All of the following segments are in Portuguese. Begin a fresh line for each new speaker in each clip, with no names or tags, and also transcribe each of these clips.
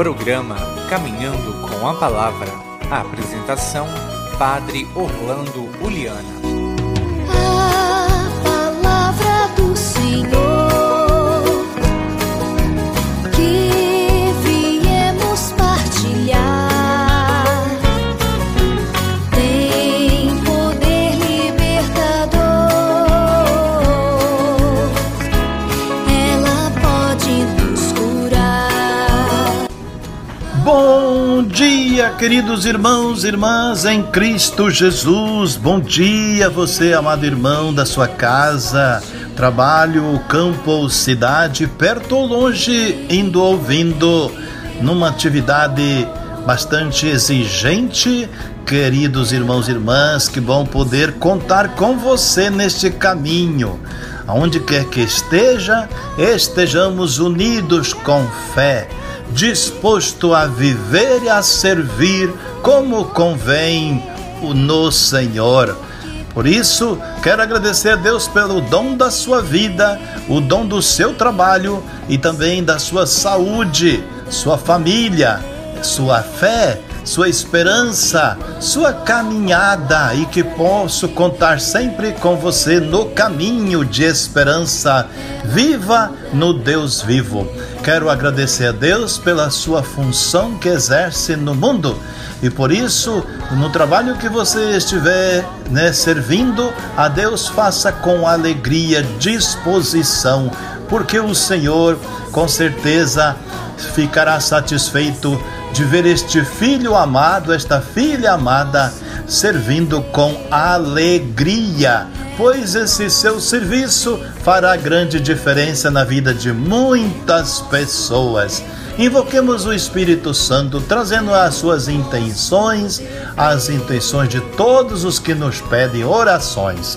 Programa Caminhando com a Palavra. A apresentação: Padre Orlando Uliana.
Queridos irmãos e irmãs em Cristo Jesus. Bom dia, você, amado irmão da sua casa, trabalho, campo cidade, perto ou longe, indo ou vindo, numa atividade bastante exigente. Queridos irmãos e irmãs, que bom poder contar com você neste caminho. Aonde quer que esteja, estejamos unidos com fé disposto a viver e a servir como convém no Senhor. Por isso, quero agradecer a Deus pelo dom da sua vida, o dom do seu trabalho e também da sua saúde, sua família, sua fé, sua esperança, sua caminhada e que posso contar sempre com você no caminho de esperança. Viva no Deus vivo. Quero agradecer a Deus pela sua função que exerce no mundo e por isso, no trabalho que você estiver né, servindo, a Deus faça com alegria, disposição, porque o Senhor com certeza ficará satisfeito de ver este filho amado, esta filha amada, servindo com alegria pois esse seu serviço fará grande diferença na vida de muitas pessoas. Invoquemos o Espírito Santo, trazendo as suas intenções, as intenções de todos os que nos pedem orações.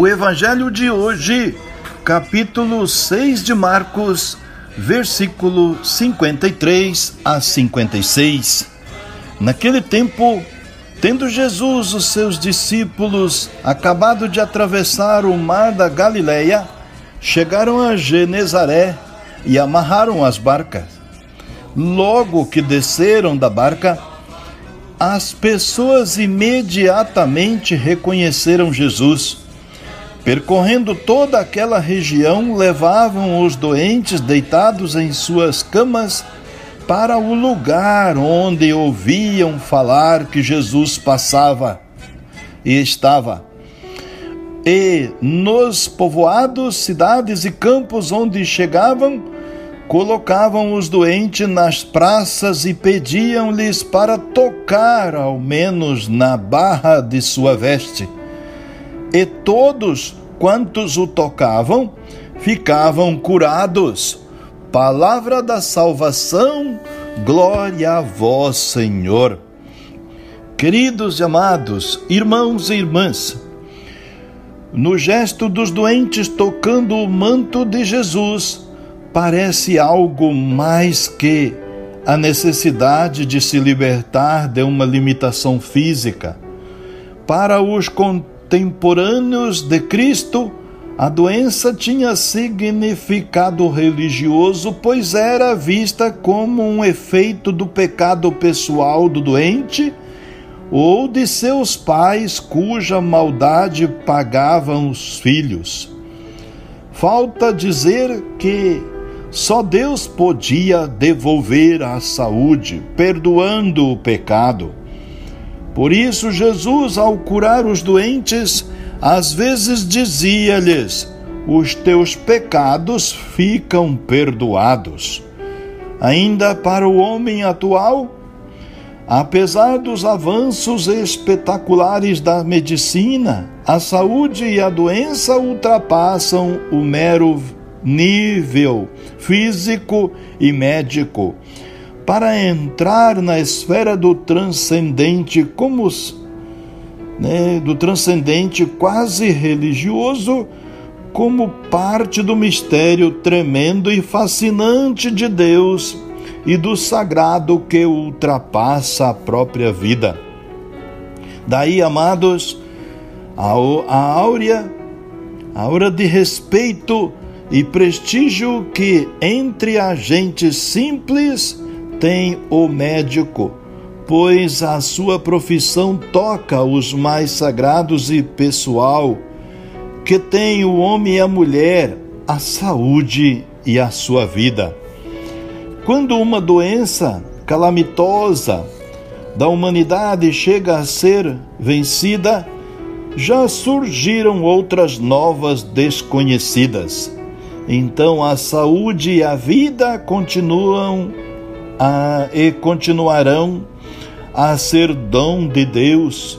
O Evangelho de hoje, capítulo 6 de Marcos, versículo 53 a 56. Naquele tempo, tendo Jesus os seus discípulos acabado de atravessar o mar da Galileia, chegaram a Genezaré e amarraram as barcas. Logo que desceram da barca, as pessoas imediatamente reconheceram Jesus. Percorrendo toda aquela região, levavam os doentes deitados em suas camas para o lugar onde ouviam falar que Jesus passava e estava. E nos povoados, cidades e campos onde chegavam, colocavam os doentes nas praças e pediam-lhes para tocar ao menos na barra de sua veste. E todos quantos o tocavam ficavam curados. Palavra da salvação, glória a vós, Senhor. Queridos e amados, irmãos e irmãs, no gesto dos doentes tocando o manto de Jesus, parece algo mais que a necessidade de se libertar de uma limitação física. Para os contemporâneos de Cristo, a doença tinha significado religioso, pois era vista como um efeito do pecado pessoal do doente ou de seus pais cuja maldade pagavam os filhos. Falta dizer que só Deus podia devolver a saúde, perdoando o pecado. Por isso, Jesus, ao curar os doentes, às vezes dizia-lhes: Os teus pecados ficam perdoados. Ainda para o homem atual, apesar dos avanços espetaculares da medicina, a saúde e a doença ultrapassam o mero nível físico e médico para entrar na esfera do transcendente como né, do transcendente quase religioso como parte do mistério tremendo e fascinante de Deus e do sagrado que ultrapassa a própria vida. Daí, amados, a, a áurea, a aura de respeito e prestígio que entre a gente simples tem o médico, pois a sua profissão toca os mais sagrados e pessoal que tem o homem e a mulher, a saúde e a sua vida. Quando uma doença calamitosa da humanidade chega a ser vencida, já surgiram outras novas desconhecidas. Então a saúde e a vida continuam a, e continuarão a ser dom de Deus,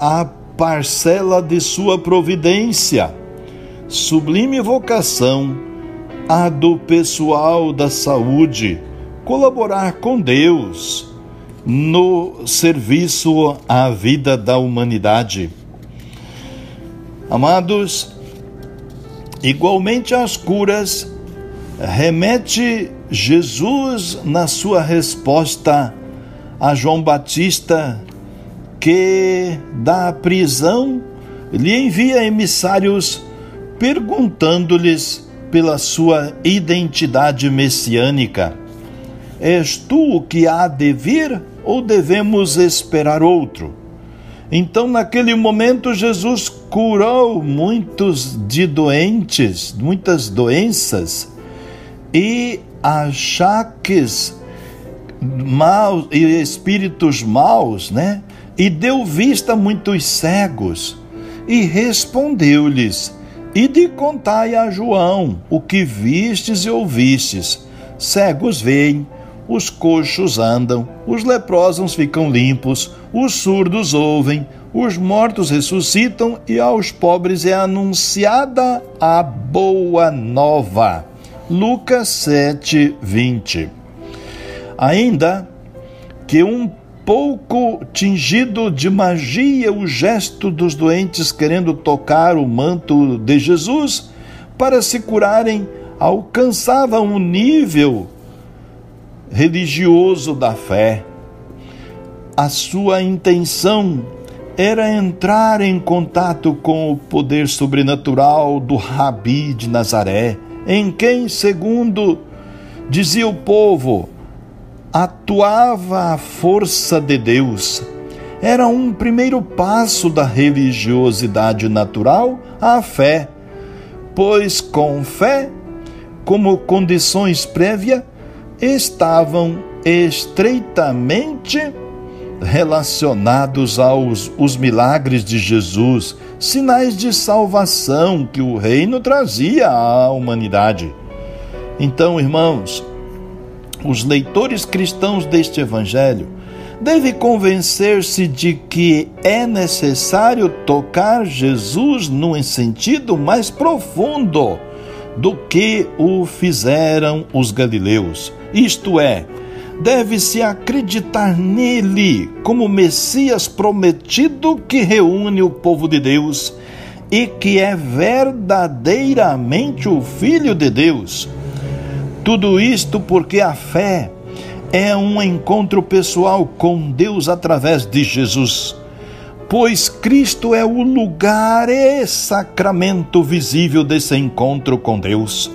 a parcela de sua providência. Sublime vocação a do pessoal da saúde colaborar com Deus no serviço à vida da humanidade. Amados, igualmente as curas, remete Jesus na sua resposta a João Batista que da prisão lhe envia emissários perguntando-lhes pela sua identidade messiânica. És tu o que há de vir ou devemos esperar outro? Então, naquele momento, Jesus curou muitos de doentes, muitas doenças e achaques maus e espíritos maus, né? e deu vista a muitos cegos, e respondeu-lhes: Ide contai a João o que vistes e ouvistes. Cegos veem, os coxos andam, os leprosos ficam limpos, os surdos ouvem, os mortos ressuscitam e aos pobres é anunciada a boa nova. Lucas 7, 20. Ainda que um pouco tingido de magia o gesto dos doentes querendo tocar o manto de Jesus para se curarem, alcançava um nível religioso da fé. A sua intenção era entrar em contato com o poder sobrenatural do Rabi de Nazaré, em quem, segundo dizia o povo, atuava a força de Deus. Era um primeiro passo da religiosidade natural à fé, pois com fé, como condições prévias, estavam estreitamente relacionados aos os milagres de Jesus, sinais de salvação que o reino trazia à humanidade. Então, irmãos, os leitores cristãos deste evangelho devem convencer-se de que é necessário tocar Jesus num sentido mais profundo do que o fizeram os galileus. Isto é, deve-se acreditar nele como Messias prometido que reúne o povo de Deus e que é verdadeiramente o Filho de Deus. Tudo isto porque a fé é um encontro pessoal com Deus através de Jesus, pois Cristo é o lugar e sacramento visível desse encontro com Deus.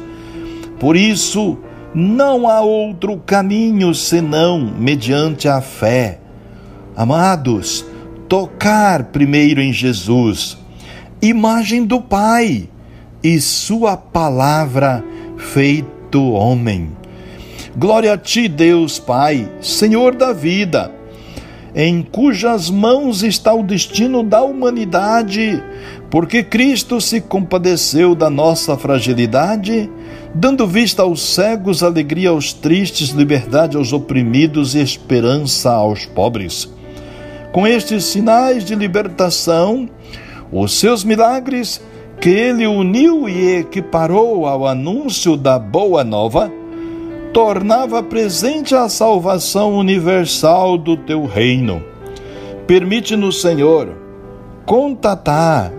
Por isso, não há outro caminho senão mediante a fé. Amados, tocar primeiro em Jesus, imagem do Pai e Sua palavra feito homem. Glória a Ti, Deus Pai, Senhor da vida, em cujas mãos está o destino da humanidade, porque Cristo se compadeceu da nossa fragilidade dando vista aos cegos, alegria aos tristes, liberdade aos oprimidos e esperança aos pobres. Com estes sinais de libertação, os seus milagres, que ele uniu e equiparou ao anúncio da Boa Nova, tornava presente a salvação universal do teu reino. Permite-nos, Senhor, contatar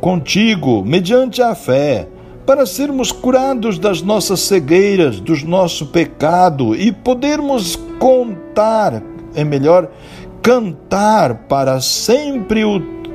contigo mediante a fé para sermos curados das nossas cegueiras, do nosso pecado e podermos contar, é melhor, cantar para sempre o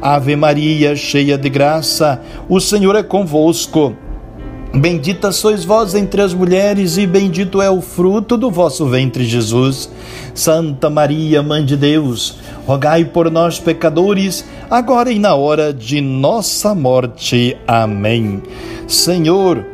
Ave Maria, cheia de graça, o Senhor é convosco. Bendita sois vós entre as mulheres, e bendito é o fruto do vosso ventre, Jesus. Santa Maria, Mãe de Deus, rogai por nós, pecadores, agora e na hora de nossa morte. Amém. Senhor,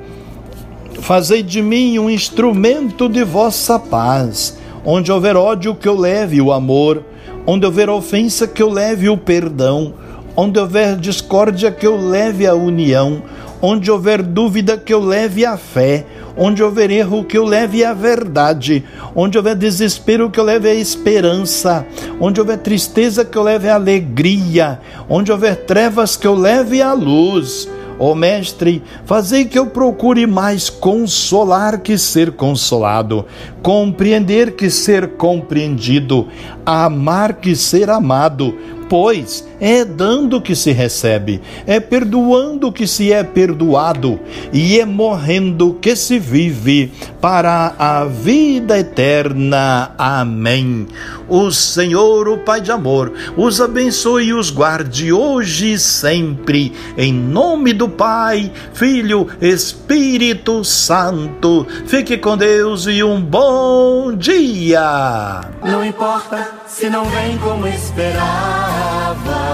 fazei de mim um instrumento de vossa paz. Onde houver ódio, que eu leve o amor. Onde houver ofensa, que eu leve o perdão. Onde houver discórdia, que eu leve a união Onde houver dúvida, que eu leve a fé. Onde houver erro, que eu leve a verdade. Onde houver desespero, que eu leve a esperança. Onde houver tristeza, que eu leve a alegria. Onde houver trevas, que eu leve a luz. Ó oh, Mestre, fazei que eu procure mais consolar que ser consolado, compreender que ser compreendido, amar que ser amado, pois é dando que se recebe, é perdoando que se é perdoado, e é morrendo que se vive para a vida eterna. Amém. O Senhor, o Pai de amor, os abençoe e os guarde hoje e sempre, em nome do Pai, Filho, Espírito Santo. Fique com Deus e um bom dia.
Não importa se não vem como esperava.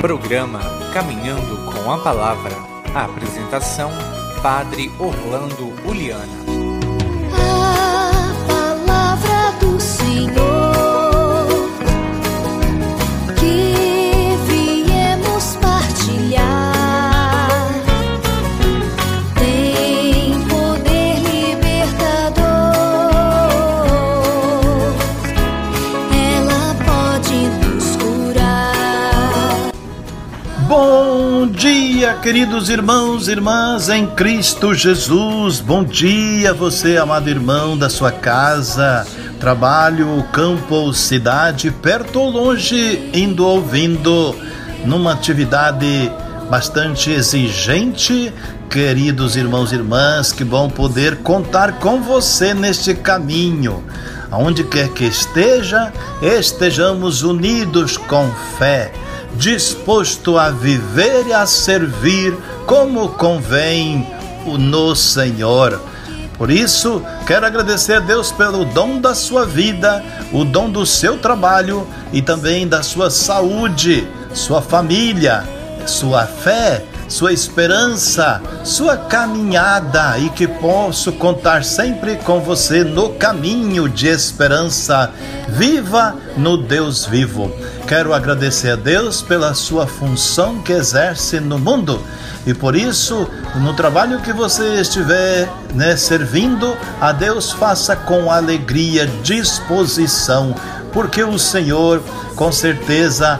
Programa Caminhando com a Palavra. A apresentação: Padre Orlando Uliana.
Queridos irmãos e irmãs em Cristo Jesus. Bom dia, você, amado irmão da sua casa, trabalho, campo cidade, perto ou longe, indo ou vindo, numa atividade bastante exigente. Queridos irmãos e irmãs, que bom poder contar com você neste caminho. Aonde quer que esteja, estejamos unidos com fé disposto a viver e a servir como convém no Senhor. Por isso, quero agradecer a Deus pelo dom da sua vida, o dom do seu trabalho e também da sua saúde, sua família, sua fé, sua esperança, sua caminhada e que posso contar sempre com você no caminho de esperança. Viva no Deus vivo. Quero agradecer a Deus pela sua função que exerce no mundo e por isso, no trabalho que você estiver né, servindo, a Deus faça com alegria, disposição, porque o Senhor com certeza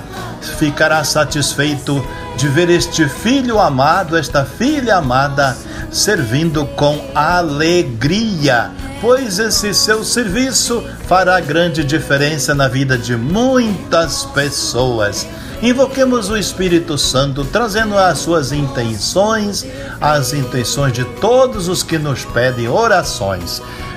ficará satisfeito de ver este filho amado, esta filha amada, servindo com alegria, pois esse seu serviço fará grande diferença na vida de muitas pessoas. Invoquemos o Espírito Santo, trazendo as suas intenções, as intenções de todos os que nos pedem orações.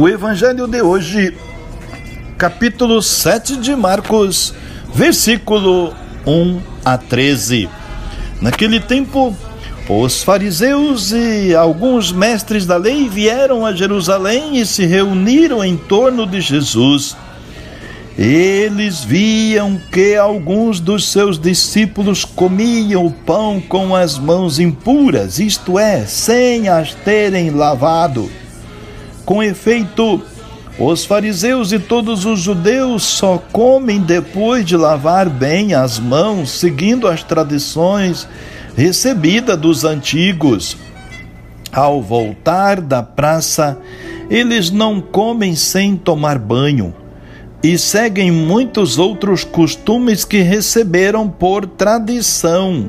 O Evangelho de hoje, capítulo 7 de Marcos, versículo 1 a 13. Naquele tempo, os fariseus e alguns mestres da lei vieram a Jerusalém e se reuniram em torno de Jesus. Eles viam que alguns dos seus discípulos comiam o pão com as mãos impuras, isto é, sem as terem lavado. Com efeito, os fariseus e todos os judeus só comem depois de lavar bem as mãos, seguindo as tradições recebidas dos antigos. Ao voltar da praça, eles não comem sem tomar banho e seguem muitos outros costumes que receberam por tradição.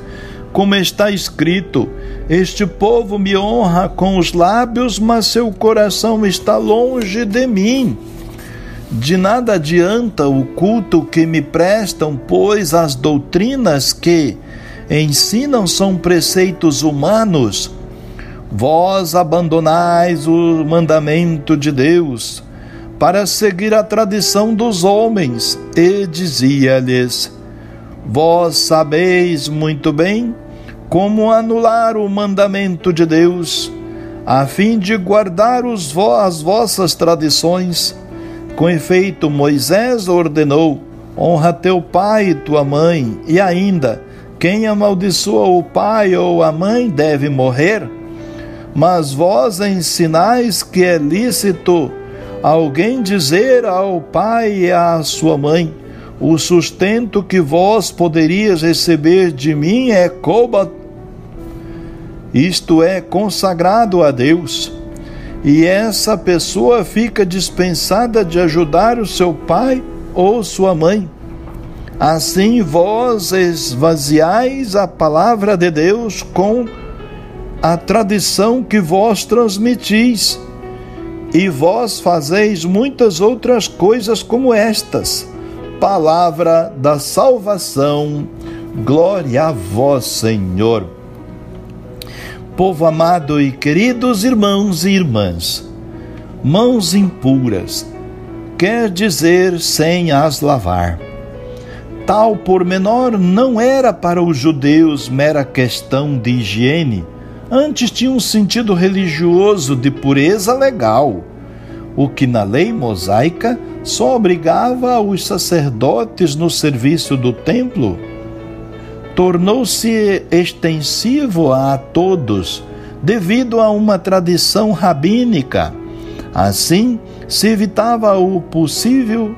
Como está escrito: Este povo me honra com os lábios, mas seu coração está longe de mim. De nada adianta o culto que me prestam, pois as doutrinas que ensinam são preceitos humanos. Vós abandonais o mandamento de Deus para seguir a tradição dos homens, e dizia-lhes: Vós sabeis muito bem como anular o mandamento de Deus, a fim de guardar os vo as vossas tradições. Com efeito, Moisés ordenou: honra teu pai e tua mãe, e ainda, quem amaldiçoa o pai ou a mãe deve morrer. Mas vós ensinais que é lícito alguém dizer ao pai e à sua mãe: o sustento que vós poderias receber de mim é isto é consagrado a Deus, e essa pessoa fica dispensada de ajudar o seu pai ou sua mãe. Assim vós esvaziais a palavra de Deus com a tradição que vós transmitis, e vós fazeis muitas outras coisas como estas. Palavra da salvação, glória a vós, Senhor povo amado e queridos irmãos e irmãs, mãos impuras, quer dizer sem as lavar. Tal pormenor não era para os judeus mera questão de higiene, antes tinha um sentido religioso de pureza legal, o que na lei mosaica só obrigava os sacerdotes no serviço do templo. Tornou-se extensivo a todos, devido a uma tradição rabínica. Assim, se evitava o possível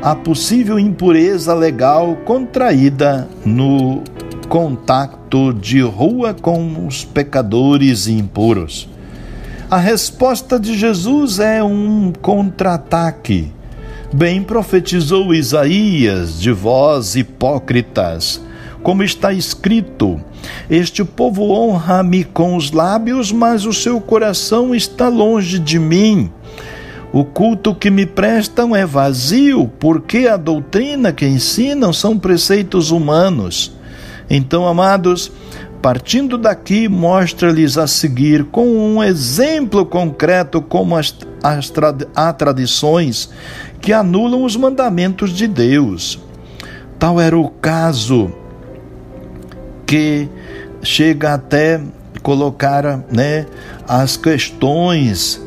a possível impureza legal contraída no contato de rua com os pecadores impuros. A resposta de Jesus é um contra-ataque. Bem profetizou Isaías de vós hipócritas, como está escrito: Este povo honra-me com os lábios, mas o seu coração está longe de mim. O culto que me prestam é vazio, porque a doutrina que ensinam são preceitos humanos. Então, amados, partindo daqui, mostra-lhes a seguir com um exemplo concreto como as, as há tradições que anulam os mandamentos de Deus. Tal era o caso que chega até colocar né, as questões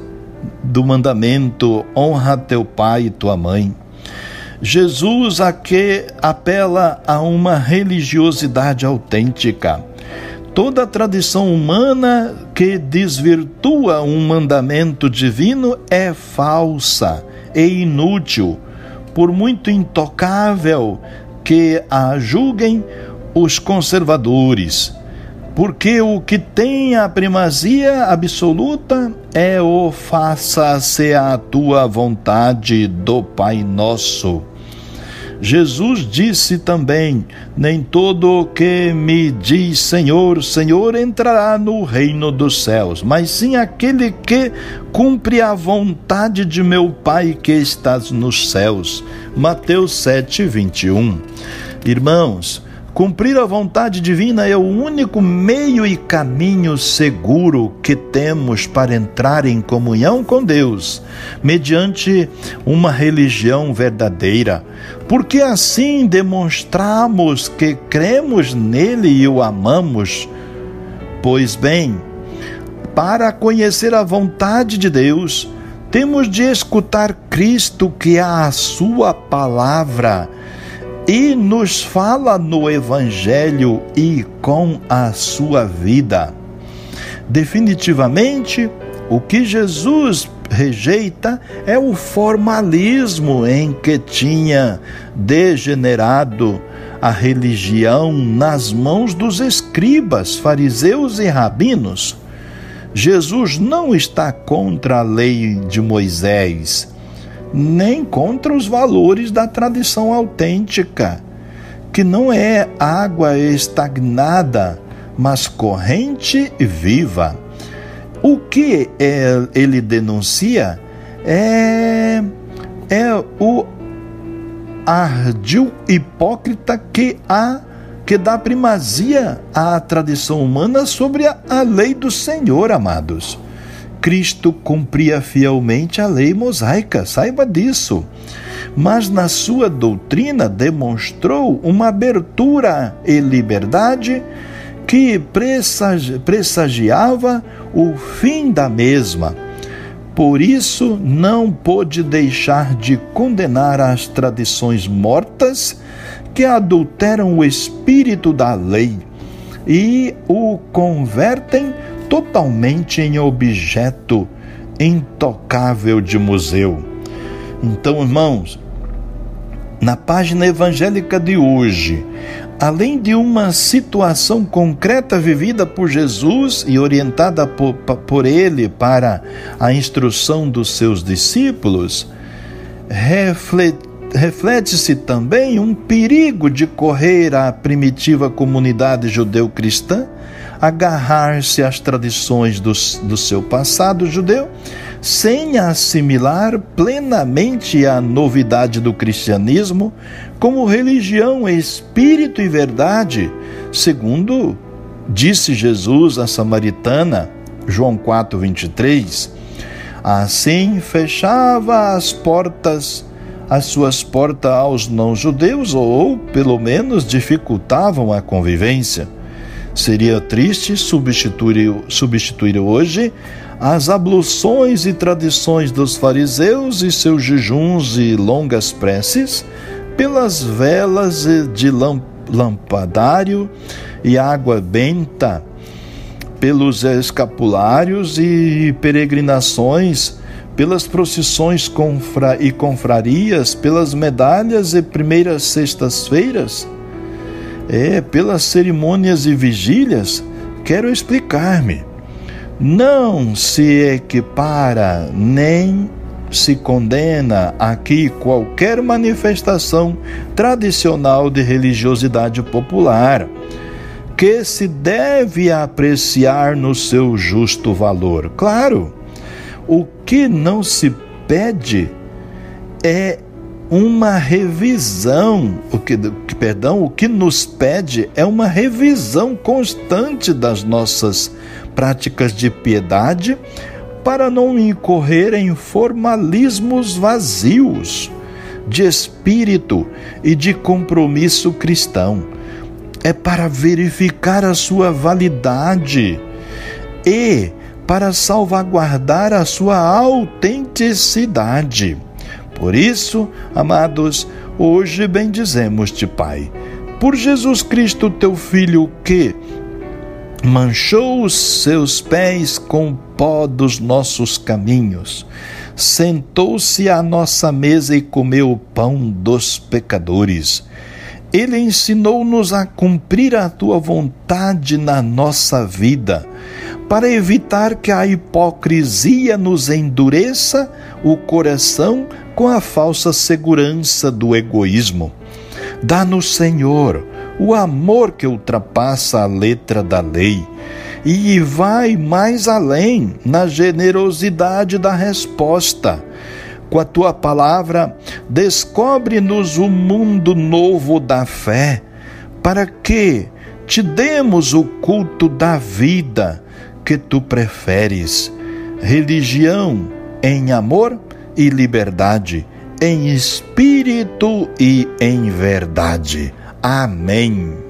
do mandamento honra teu pai e tua mãe. Jesus aqui apela a uma religiosidade autêntica. Toda tradição humana que desvirtua um mandamento divino é falsa e inútil, por muito intocável que a julguem os conservadores porque o que tem a primazia absoluta é o faça-se a tua vontade do Pai Nosso. Jesus disse também: Nem todo o que me diz Senhor, Senhor entrará no reino dos céus, mas sim aquele que cumpre a vontade de meu Pai que estás nos céus. Mateus 7, 21. Irmãos, Cumprir a vontade divina é o único meio e caminho seguro que temos para entrar em comunhão com Deus, mediante uma religião verdadeira, porque assim demonstramos que cremos nele e o amamos. Pois bem, para conhecer a vontade de Deus, temos de escutar Cristo, que é a sua palavra e nos fala no Evangelho e com a sua vida. Definitivamente, o que Jesus rejeita é o formalismo em que tinha degenerado a religião nas mãos dos escribas, fariseus e rabinos. Jesus não está contra a lei de Moisés nem contra os valores da tradição autêntica, que não é água estagnada, mas corrente viva. O que é, ele denuncia é, é o ardil hipócrita que há que dá primazia à tradição humana sobre a, a lei do Senhor, amados. Cristo cumpria fielmente a lei mosaica, saiba disso. Mas na sua doutrina demonstrou uma abertura e liberdade que pressagiava o fim da mesma. Por isso, não pôde deixar de condenar as tradições mortas que adulteram o espírito da lei e o convertem totalmente em objeto intocável de museu. Então, irmãos, na página evangélica de hoje, além de uma situação concreta vivida por Jesus e orientada por, por ele para a instrução dos seus discípulos, reflete-se também um perigo de correr à primitiva comunidade judeu-cristã agarrar-se às tradições do, do seu passado judeu, sem assimilar plenamente a novidade do cristianismo como religião, espírito e verdade, segundo disse Jesus à samaritana, João 4, 23. Assim fechava as portas, as suas portas aos não-judeus, ou pelo menos dificultavam a convivência. Seria triste substituir, substituir hoje as abluções e tradições dos fariseus e seus jejuns e longas preces pelas velas de lampadário e água benta pelos escapulários e peregrinações, pelas procissões e confrarias, pelas medalhas e primeiras sextas-feiras, é, pelas cerimônias e vigílias, quero explicar-me. Não se equipara nem se condena aqui qualquer manifestação tradicional de religiosidade popular que se deve apreciar no seu justo valor. Claro, o que não se pede é uma revisão, o que, perdão, o que nos pede é uma revisão constante das nossas práticas de piedade para não incorrer em formalismos vazios de espírito e de compromisso cristão é para verificar a sua validade e para salvaguardar a sua autenticidade. Por isso, amados, hoje bendizemos-te, Pai, por Jesus Cristo, teu Filho, que manchou os seus pés com pó dos nossos caminhos, sentou-se à nossa mesa e comeu o pão dos pecadores. Ele ensinou-nos a cumprir a tua vontade na nossa vida, para evitar que a hipocrisia nos endureça o coração com a falsa segurança do egoísmo. Dá-nos, Senhor, o amor que ultrapassa a letra da lei e vai mais além na generosidade da resposta com a tua palavra, descobre-nos o mundo novo da fé, para que te demos o culto da vida que tu preferes. Religião em amor e liberdade, em espírito e em verdade. Amém.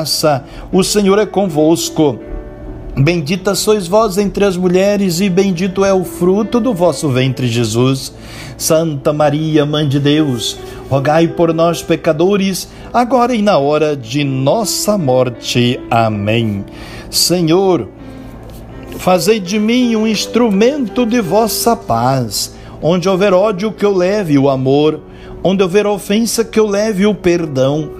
graça, o Senhor é convosco. Bendita sois vós entre as mulheres, e bendito é o fruto do vosso ventre, Jesus. Santa Maria, Mãe de Deus, rogai por nós, pecadores, agora e na hora de nossa morte. Amém. Senhor, fazei de mim um instrumento de vossa paz. Onde houver ódio, que eu leve o amor. Onde houver ofensa, que eu leve o perdão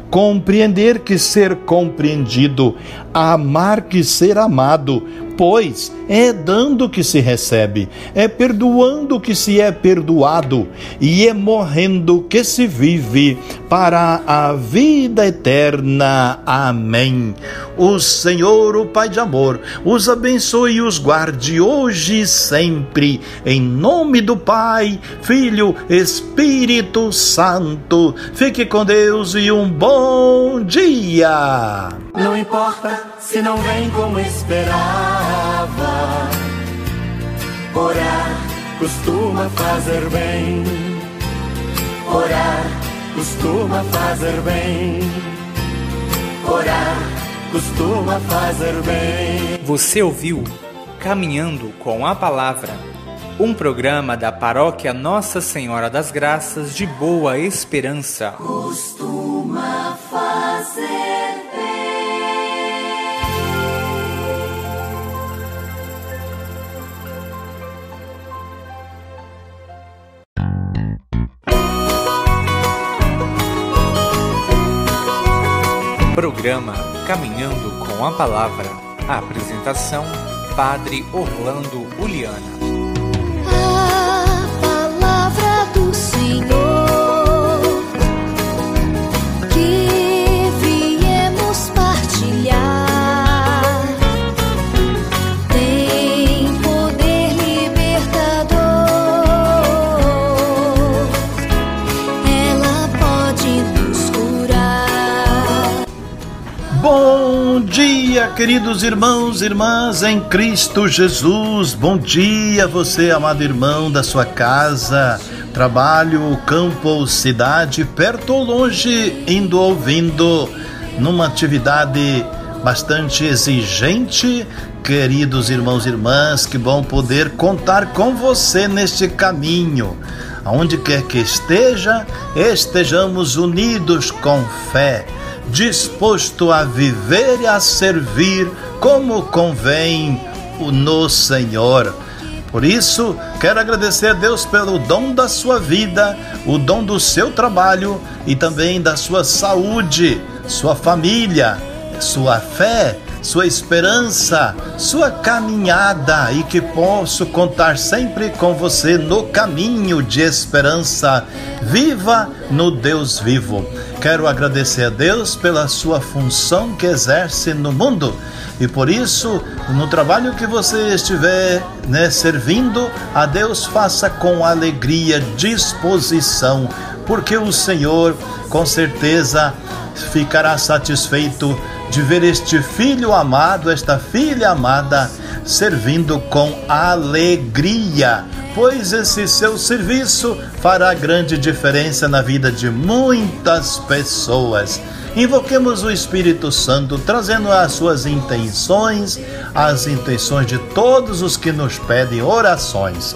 compreender que ser compreendido, amar que ser amado, pois é dando que se recebe, é perdoando que se é perdoado, e é morrendo que se vive para a vida eterna. Amém. O Senhor, o Pai de amor, os abençoe e os guarde hoje e sempre, em nome do Pai, Filho, Espírito Santo. Fique com Deus e um bom dia.
Não importa se não vem como esperava. Orar costuma fazer bem. Orar costuma fazer bem. Orar costuma fazer bem.
Você ouviu Caminhando com a Palavra, um programa da paróquia Nossa Senhora das Graças de Boa Esperança.
Costuma fazer
fazer
Programa Caminhando com a Palavra. A apresentação: Padre Orlando Uliana.
Queridos irmãos e irmãs em Cristo Jesus. Bom dia, você, amado irmão da sua casa, trabalho, campo ou cidade, perto ou longe, indo ou vindo, numa atividade bastante exigente. Queridos irmãos e irmãs, que bom poder contar com você neste caminho. Aonde quer que esteja, estejamos unidos com fé disposto a viver e a servir como convém no Senhor. Por isso, quero agradecer a Deus pelo dom da sua vida, o dom do seu trabalho e também da sua saúde, sua família, sua fé, sua esperança, sua caminhada e que posso contar sempre com você no caminho de esperança. Viva no Deus vivo. Quero agradecer a Deus pela sua função que exerce no mundo e por isso, no trabalho que você estiver né, servindo, a Deus faça com alegria, disposição, porque o Senhor com certeza ficará satisfeito de ver este filho amado, esta filha amada, servindo com alegria pois esse seu serviço fará grande diferença na vida de muitas pessoas. Invoquemos o Espírito Santo, trazendo as suas intenções, as intenções de todos os que nos pedem orações.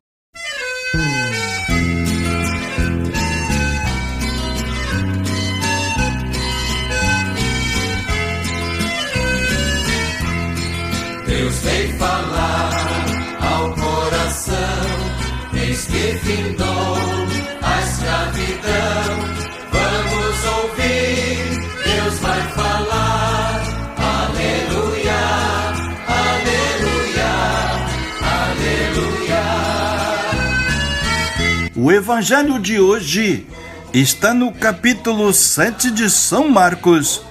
O evangelho de hoje está no capítulo 7 de São Marcos,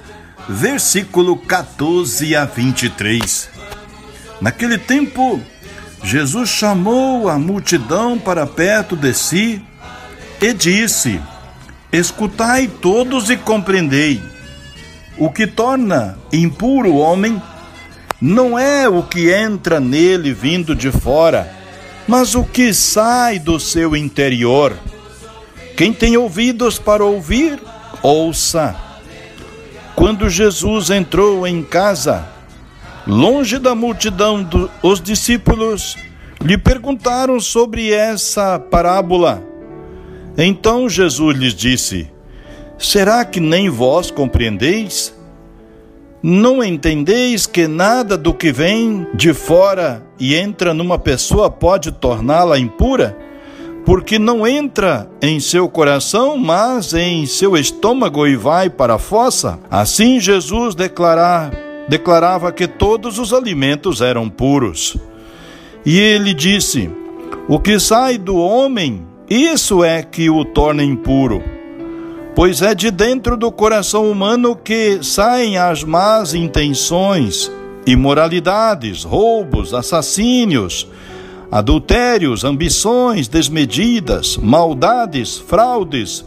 versículo 14 a 23. Naquele tempo, Jesus chamou a multidão para perto de si e disse: Escutai todos e compreendei. O que torna impuro o homem não é o que entra nele vindo de fora mas o que sai do seu interior. Quem tem ouvidos para ouvir, ouça. Quando Jesus entrou em casa, longe da multidão, os discípulos lhe perguntaram sobre essa parábola. Então Jesus lhes disse: Será que nem vós compreendeis? Não entendeis que nada do que vem de fora e entra numa pessoa pode torná-la impura? Porque não entra em seu coração, mas em seu estômago e vai para a fossa? Assim Jesus declarar, declarava que todos os alimentos eram puros. E ele disse: O que sai do homem, isso é que o torna impuro pois é de dentro do coração humano que saem as más intenções, imoralidades, roubos, assassínios, adultérios, ambições desmedidas, maldades, fraudes,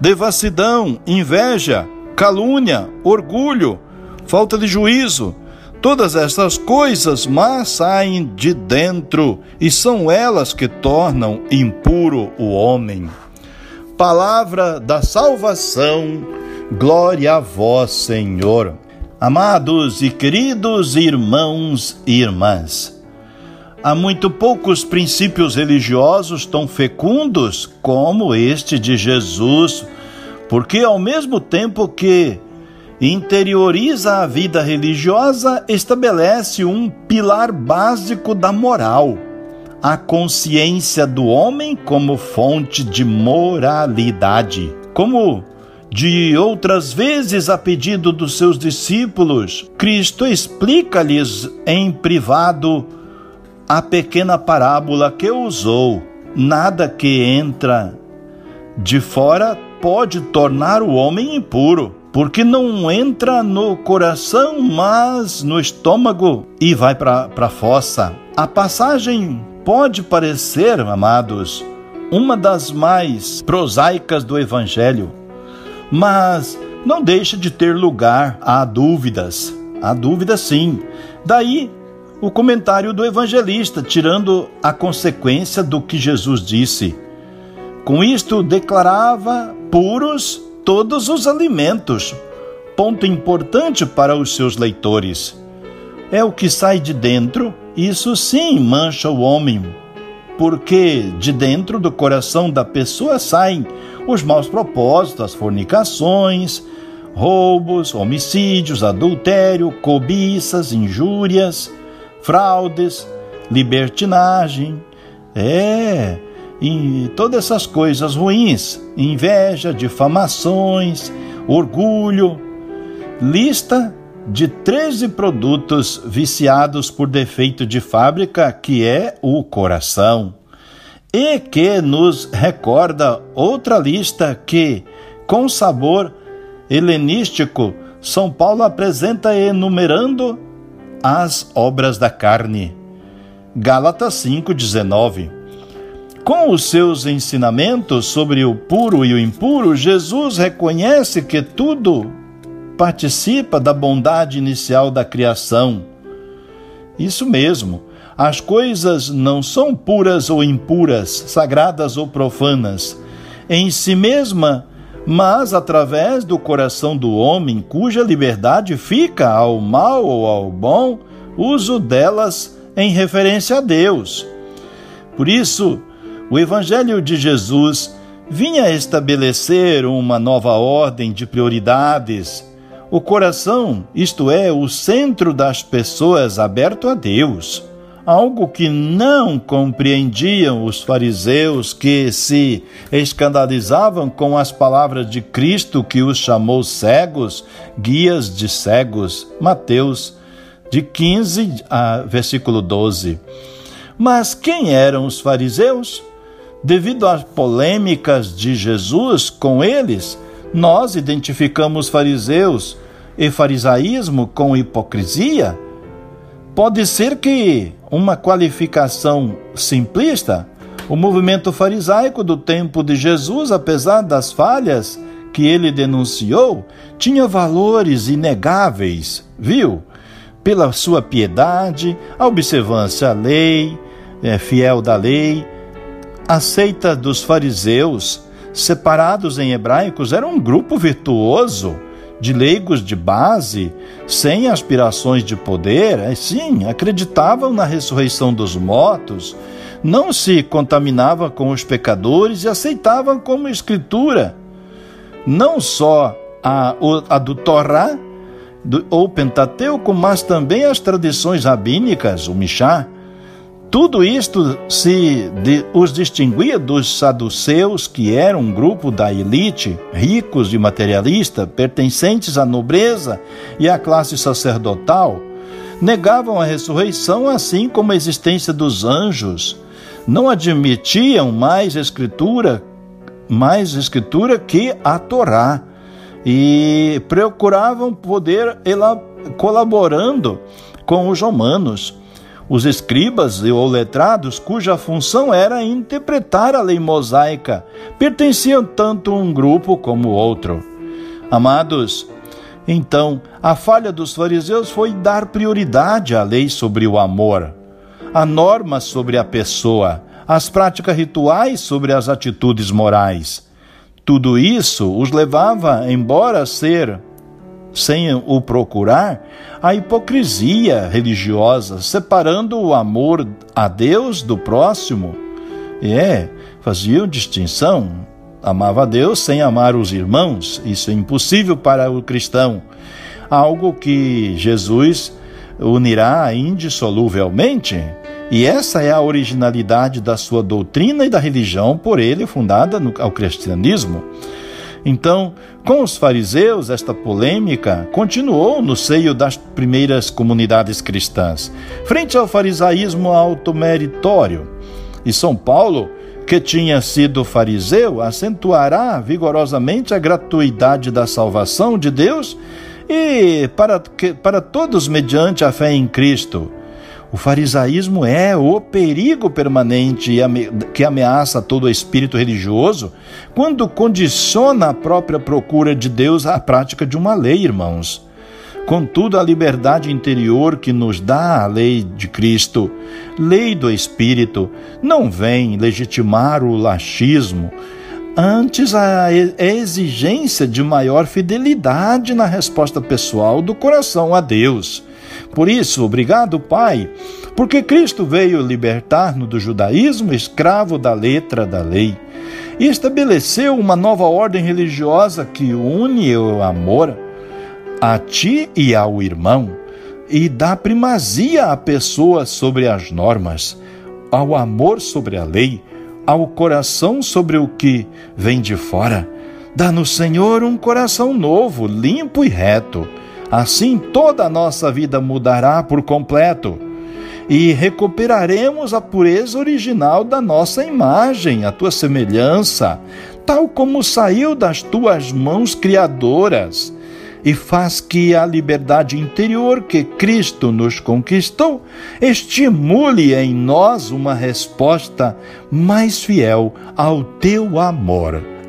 devassidão, inveja, calúnia, orgulho, falta de juízo. Todas estas coisas mas saem de dentro e são elas que tornam impuro o homem. Palavra da salvação, glória a vós, Senhor. Amados e queridos irmãos e irmãs, há muito poucos princípios religiosos tão fecundos como este de Jesus, porque ao mesmo tempo que interioriza a vida religiosa, estabelece um pilar básico da moral, a consciência do homem como fonte de moralidade. Como de outras vezes, a pedido dos seus discípulos, Cristo explica-lhes em privado a pequena parábola que usou. Nada que entra de fora pode tornar o homem impuro, porque não entra no coração, mas no estômago e vai para a fossa. A passagem pode parecer, amados, uma das mais prosaicas do Evangelho, mas não deixa de ter lugar a dúvidas. Há dúvidas sim. Daí o comentário do evangelista, tirando a consequência do que Jesus disse. Com isto, declarava puros todos os alimentos, ponto importante para os seus leitores. É o que sai de dentro, isso sim mancha o homem, porque de dentro do coração da pessoa saem os maus propósitos, as fornicações, roubos, homicídios, adultério, cobiças, injúrias fraudes, libertinagem, é, e todas essas coisas ruins, inveja, difamações, orgulho. Lista de 13 produtos viciados por defeito de fábrica, que é o coração. E que nos recorda outra lista que, com sabor helenístico, São Paulo apresenta enumerando as obras da carne. Gálatas 5:19. Com os seus ensinamentos sobre o puro e o impuro, Jesus reconhece que tudo participa da bondade inicial da criação. Isso mesmo, as coisas não são puras ou impuras, sagradas ou profanas. Em si mesma, mas através do coração do homem, cuja liberdade fica ao mal ou ao bom, uso delas em referência a Deus. Por isso, o Evangelho de Jesus vinha estabelecer uma nova ordem de prioridades. O coração, isto é, o centro das pessoas aberto a Deus algo que não compreendiam os fariseus que se escandalizavam com as palavras de Cristo que os chamou cegos, guias de cegos. Mateus de 15 a versículo 12. Mas quem eram os fariseus? Devido às polêmicas de Jesus com eles, nós identificamos fariseus e farisaísmo com hipocrisia Pode ser que uma qualificação simplista, o movimento farisaico do tempo de Jesus, apesar das falhas que ele denunciou, tinha valores inegáveis, viu? Pela sua piedade, a observância à lei, é, fiel da lei, aceita dos fariseus, separados em hebraicos, era um grupo virtuoso de leigos de base, sem aspirações de poder, sim, acreditavam na ressurreição dos mortos, não se contaminavam com os pecadores e aceitavam como escritura não só a, a do Torá do, ou Pentateuco, mas também as tradições rabínicas, o Mishá, tudo isto se de, os distinguia dos saduceus, que eram um grupo da elite, ricos e materialista, pertencentes à nobreza e à classe sacerdotal, negavam a ressurreição, assim como a existência dos anjos. Não admitiam mais escritura, mais escritura que a Torá, e procuravam poder ela colaborando com os romanos Os escribas ou letrados, cuja função era interpretar a lei mosaica, pertenciam tanto um grupo como outro. Amados, então, a falha dos fariseus foi dar prioridade à lei sobre o amor, a norma sobre a pessoa, as práticas rituais sobre as atitudes morais. Tudo isso os levava, embora ser sem o procurar, a hipocrisia religiosa, separando o amor a Deus do próximo. É, faziam distinção amava a Deus sem amar os irmãos. Isso é impossível para o cristão. Algo que Jesus unirá indissoluvelmente. E essa é a originalidade da sua doutrina e da religião por ele fundada no, ao cristianismo. Então, com os fariseus, esta polêmica continuou no seio das primeiras comunidades cristãs, frente ao farisaísmo automeritório. E São Paulo que tinha sido fariseu, acentuará vigorosamente a gratuidade da salvação de Deus e para, para todos mediante a fé em Cristo. O farisaísmo é o perigo permanente que ameaça todo espírito religioso quando condiciona a própria procura de Deus à prática de uma lei, irmãos. Contudo, a liberdade interior que nos dá a lei de Cristo, lei do Espírito, não vem legitimar o laxismo, antes a exigência de maior fidelidade na resposta pessoal do coração a Deus. Por isso, obrigado, Pai, porque Cristo veio libertar-nos do judaísmo, escravo da letra da lei, e estabeleceu uma nova ordem religiosa que une o amor a ti e ao irmão, e dá primazia à pessoa sobre as normas, ao amor sobre a lei, ao coração sobre o que vem de fora. Dá-nos, Senhor, um coração novo, limpo e reto. Assim toda a nossa vida mudará por completo e recuperaremos a pureza original da nossa imagem, a tua semelhança, tal como saiu das tuas mãos criadoras e faz que a liberdade interior que Cristo nos conquistou estimule em nós uma resposta mais fiel ao teu amor.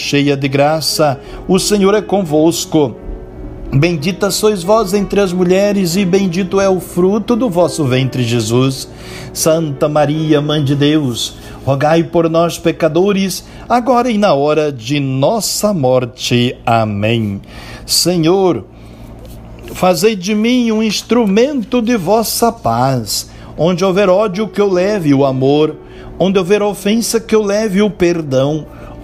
cheia de graça, o Senhor é convosco. Bendita sois vós entre as mulheres, e bendito é o fruto do vosso ventre, Jesus. Santa Maria, Mãe de Deus, rogai por nós, pecadores, agora e na hora de nossa morte. Amém. Senhor, fazei de mim um instrumento de vossa paz. Onde houver ódio, que eu leve o amor. Onde houver ofensa, que eu leve o perdão.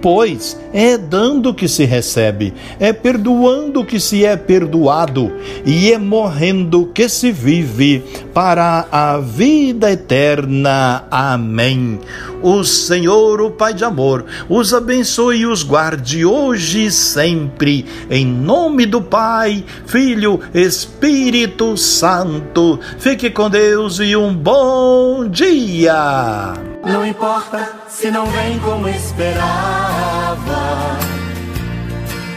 Pois é dando que se recebe, é perdoando que se é perdoado, e é morrendo que se vive para a vida eterna. Amém. O Senhor, o Pai de amor, os abençoe e os guarde hoje e sempre, em nome do Pai, Filho, Espírito Santo. Fique com Deus e um bom dia.
Não importa se não vem como esperava.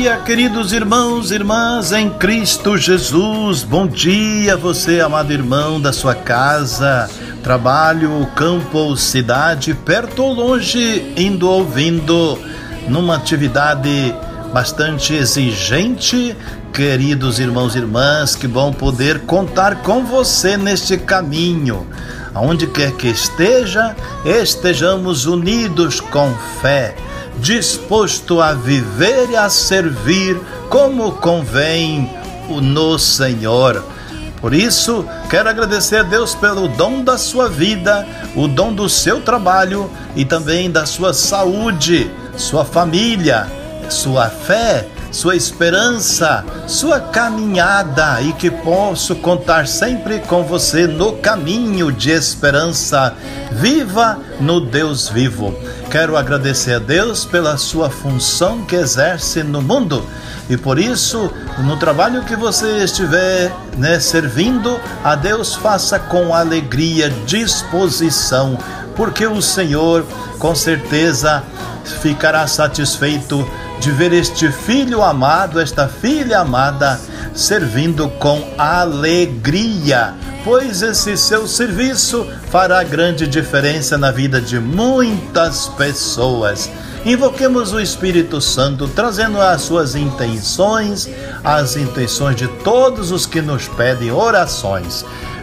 dia, queridos irmãos e irmãs em Cristo Jesus. Bom dia, você, amado irmão da sua casa, trabalho, campo ou cidade, perto ou longe, indo ou vindo, numa atividade bastante exigente. Queridos irmãos e irmãs, que bom poder contar com você neste caminho. Aonde quer que esteja, estejamos unidos com fé disposto a viver e a servir como convém no Senhor. Por isso, quero agradecer a Deus pelo dom da sua vida, o dom do seu trabalho e também da sua saúde, sua família, sua fé, sua esperança, sua caminhada e que posso contar sempre com você no caminho de esperança. Viva no Deus vivo. Quero agradecer a Deus pela sua função que exerce no mundo e por isso, no trabalho que você estiver né, servindo, a Deus faça com alegria, disposição, porque o Senhor com certeza ficará satisfeito de ver este filho amado, esta filha amada, servindo com alegria, pois esse seu serviço fará grande diferença na vida de muitas pessoas. Invoquemos o Espírito Santo, trazendo as suas intenções, as intenções de todos os que nos pedem orações.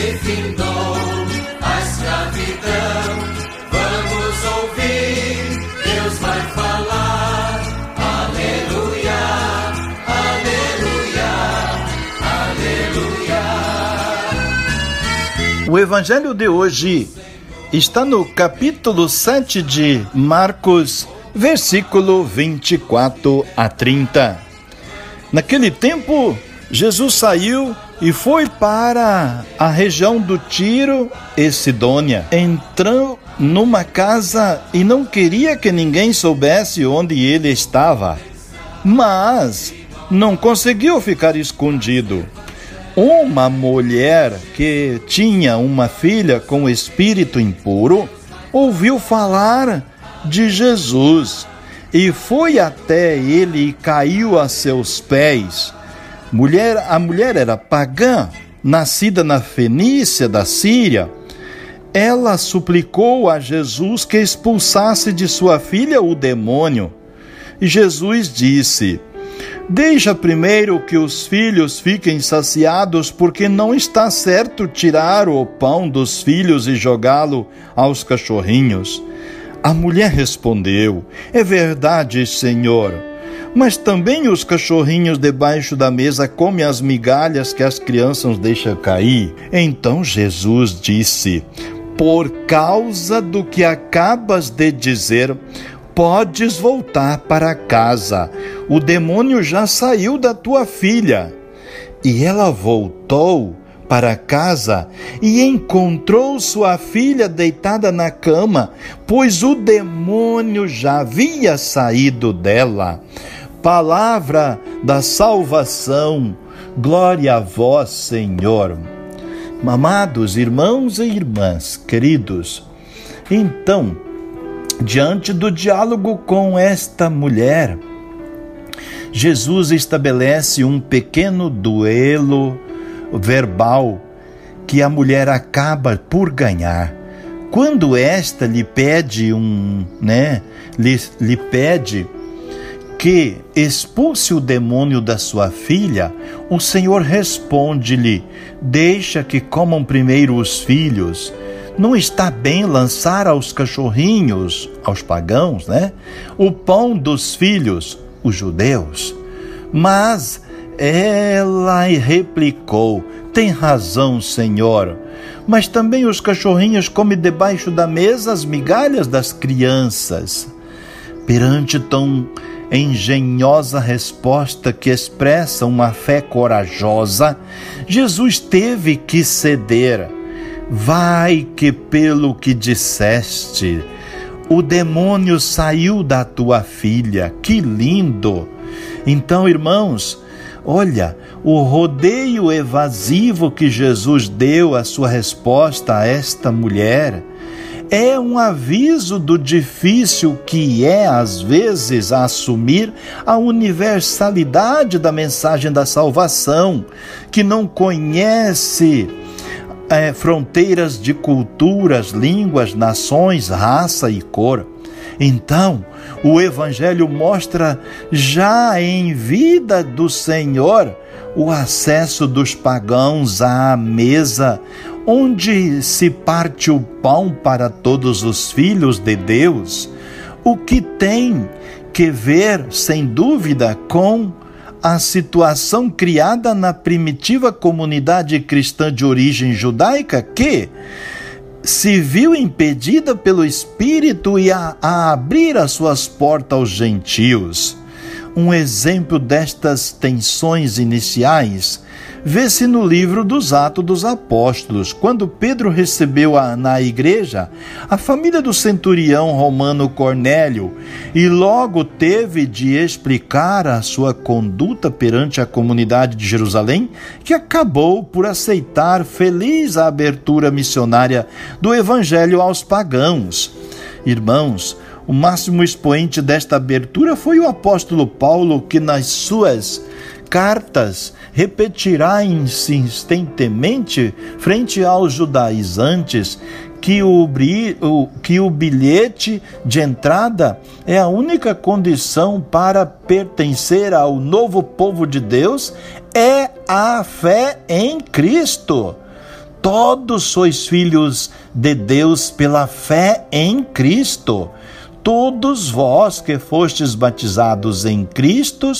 Que findou a escravidão. Vamos ouvir, Deus vai falar. Aleluia, aleluia, aleluia.
O evangelho de hoje está no capítulo 7 de Marcos, versículo 24 a 30. Naquele tempo, Jesus saiu e foi para a região do Tiro e Sidônia. Entrou numa casa e não queria que ninguém soubesse onde ele estava. Mas não conseguiu ficar escondido. Uma mulher que tinha uma filha com espírito impuro ouviu falar de Jesus e foi até ele e caiu a seus pés. Mulher, a mulher era pagã, nascida na Fenícia da Síria. Ela suplicou a Jesus que expulsasse de sua filha o demônio. E Jesus disse: Deixa primeiro que os filhos fiquem saciados, porque não está certo tirar o pão dos filhos e jogá-lo aos cachorrinhos. A mulher respondeu: É verdade, Senhor. Mas também os cachorrinhos debaixo da mesa comem as migalhas que as crianças deixam cair. Então Jesus disse: Por causa do que acabas de dizer, podes voltar para casa. O demônio já saiu da tua filha. E ela voltou para casa e encontrou sua filha deitada na cama, pois o demônio já havia saído dela. Palavra da salvação, glória a vós, Senhor. Amados irmãos e irmãs, queridos, então, diante do diálogo com esta mulher, Jesus estabelece um pequeno duelo verbal que a mulher acaba por ganhar. Quando esta lhe pede um, né, lhe, lhe pede que expulse o demônio da sua filha, o Senhor responde-lhe: Deixa que comam primeiro os filhos. Não está bem lançar aos cachorrinhos, aos pagãos, né? O pão dos filhos, os judeus. Mas ela replicou: Tem razão, Senhor. Mas também os cachorrinhos comem debaixo da mesa as migalhas das crianças. Perante tão engenhosa resposta que expressa uma fé corajosa, Jesus teve que ceder. Vai que pelo que disseste, o demônio saiu da tua filha. Que lindo! Então, irmãos, olha, o rodeio evasivo que Jesus deu à sua resposta a esta mulher é um aviso do difícil que é, às vezes, assumir a universalidade da mensagem da salvação, que não conhece é, fronteiras de culturas, línguas, nações, raça e cor. Então, o Evangelho mostra já em vida do Senhor o acesso dos pagãos à mesa, onde se parte o pão para todos os filhos de Deus, o que tem que ver, sem dúvida, com a situação criada na primitiva comunidade cristã de origem judaica que se viu impedida pelo Espírito e a, a abrir as suas portas aos gentios. Um exemplo destas tensões iniciais vê-se no livro dos Atos dos Apóstolos, quando Pedro recebeu a, na igreja a família do centurião romano Cornélio e logo teve de explicar a sua conduta perante a comunidade de Jerusalém, que acabou por aceitar feliz a abertura missionária do evangelho aos pagãos. Irmãos, o máximo expoente desta abertura foi o apóstolo Paulo, que nas suas cartas repetirá insistentemente frente aos judaizantes que o, que o bilhete de entrada é a única condição para pertencer ao novo povo de Deus é a fé em Cristo. Todos sois filhos de Deus pela fé em Cristo todos vós que fostes batizados em Cristo,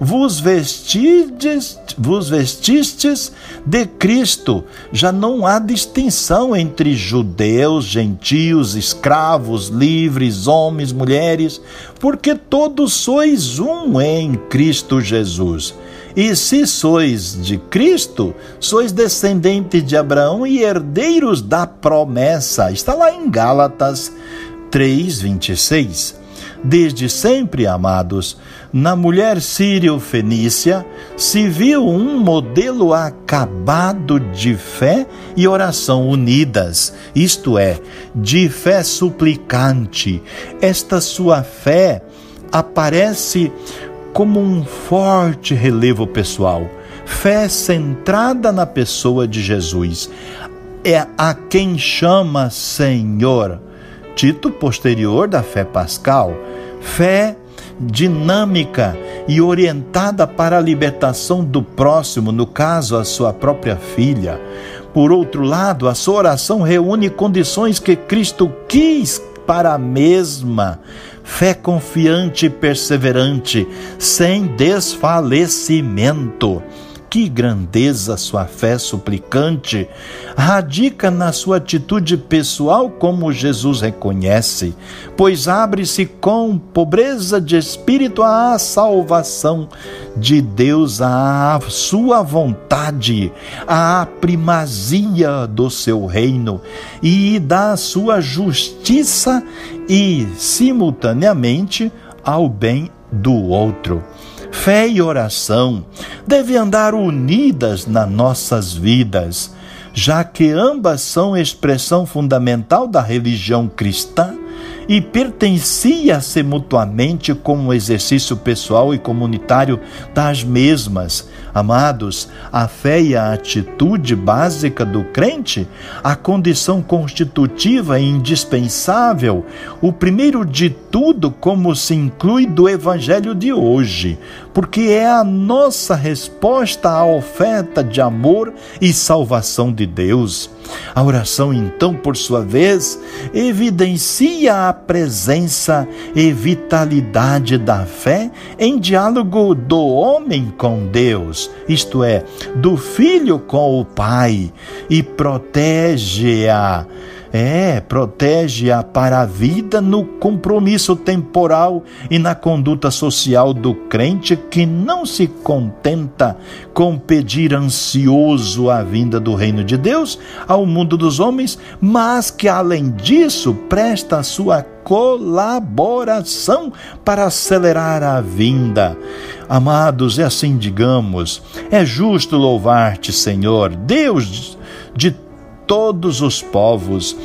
vos vestistes, vos vestistes de Cristo. Já não há distinção entre judeus, gentios, escravos, livres, homens, mulheres, porque todos sois um em Cristo Jesus. E se sois de Cristo, sois descendentes de Abraão e herdeiros da promessa. Está lá em Gálatas 3:26. Desde sempre, amados, na mulher sírio-fenícia se viu um modelo acabado de fé e oração unidas, isto é, de fé suplicante. Esta sua fé aparece como um forte relevo pessoal, fé centrada na pessoa de Jesus. É a quem chama Senhor Tito posterior da fé pascal, fé dinâmica e orientada para a libertação do próximo, no caso, a sua própria filha. Por outro lado, a sua oração reúne condições que Cristo quis para a mesma fé confiante e perseverante, sem desfalecimento. Que grandeza sua fé suplicante! Radica na sua atitude pessoal, como Jesus reconhece, pois abre-se com pobreza de espírito à salvação de Deus, à sua vontade, à primazia do seu reino e da sua justiça e, simultaneamente, ao bem do outro. Fé e oração devem andar unidas nas nossas vidas. já que ambas são expressão fundamental da religião cristã e pertencia-se mutuamente como exercício pessoal e comunitário das mesmas. Amados, a fé e a atitude básica do crente, a condição constitutiva e indispensável, o primeiro de tudo, como se inclui do evangelho de hoje, porque é a nossa resposta à oferta de amor e salvação de Deus. A oração, então, por sua vez, evidencia a presença e vitalidade da fé em diálogo do homem com Deus, isto é, do filho com o Pai, e protege-a é, protege-a para a vida no compromisso temporal e na conduta social do crente que não se contenta com pedir ansioso a vinda do reino de Deus ao mundo dos homens, mas que além disso presta a sua colaboração para acelerar a vinda. Amados, é assim digamos, é justo louvar-te, Senhor, Deus de todos os povos,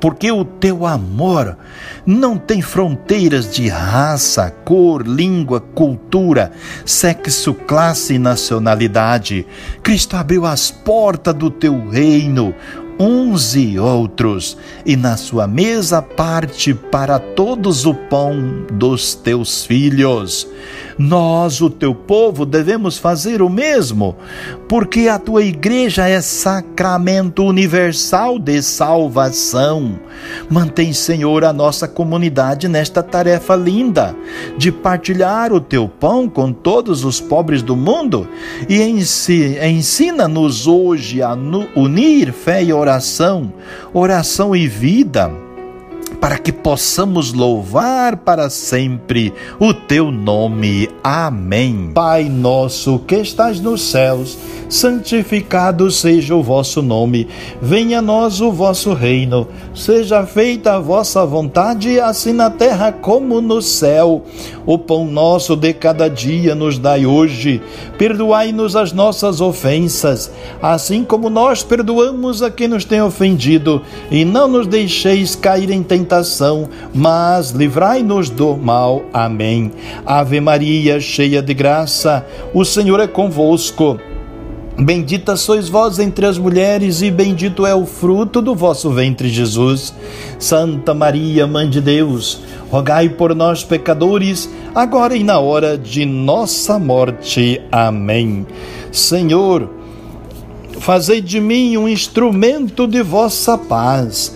porque o teu amor não tem fronteiras de raça, cor, língua, cultura, sexo, classe e nacionalidade. Cristo abriu as portas do teu reino, uns e outros, e na sua mesa parte para todos o pão dos teus filhos. Nós, o teu povo, devemos fazer o mesmo, porque a tua igreja é sacramento universal de salvação. Mantém, Senhor, a nossa comunidade nesta tarefa linda de partilhar o teu pão com todos os pobres do mundo e ensina-nos hoje a unir fé e oração, oração e vida para que possamos louvar para sempre o teu nome. Amém. Pai nosso que estás nos céus, santificado seja o vosso nome. Venha a nós o vosso reino. Seja feita a vossa vontade, assim na terra como no céu. O pão nosso de cada dia nos dai hoje. Perdoai-nos as nossas ofensas, assim como nós perdoamos a quem nos tem ofendido, e não nos deixeis cair em tentação tentação, mas livrai-nos do mal. Amém. Ave Maria, cheia de graça, o Senhor é convosco. Bendita sois vós entre as mulheres, e bendito é o fruto do vosso ventre, Jesus. Santa Maria, Mãe de Deus, rogai por nós, pecadores, agora e na hora de nossa morte. Amém. Senhor, fazei de mim um instrumento de vossa paz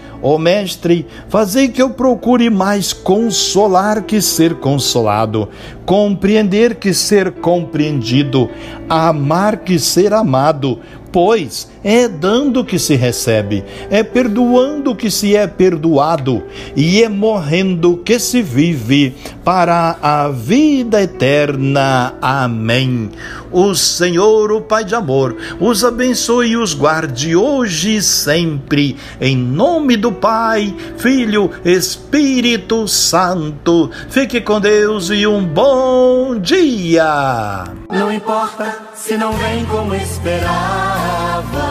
Ó oh, Mestre, fazei que eu procure mais consolar que ser consolado, compreender que ser compreendido, amar que ser amado, pois é dando que se recebe, é perdoando que se é perdoado, e é morrendo que se vive para a vida eterna. Amém. O Senhor, o Pai de amor, os abençoe e os guarde hoje e sempre, em nome do Pai, Filho, Espírito Santo. Fique com Deus e um bom dia.
Não importa se não vem como esperava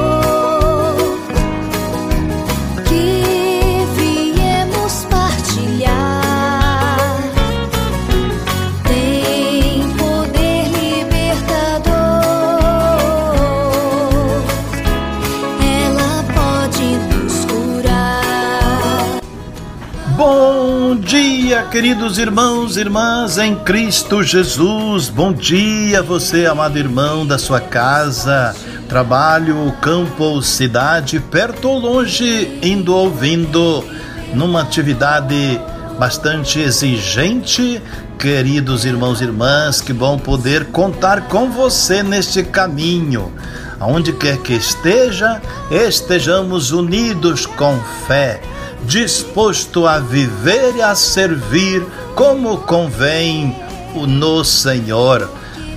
queridos irmãos e irmãs em Cristo Jesus. Bom dia, você, amado irmão da sua casa, trabalho, campo cidade, perto ou longe, indo ou vindo, numa atividade bastante exigente. Queridos irmãos e irmãs, que bom poder contar com você neste caminho. Aonde quer que esteja, estejamos unidos com fé disposto a viver e a servir como convém no Senhor.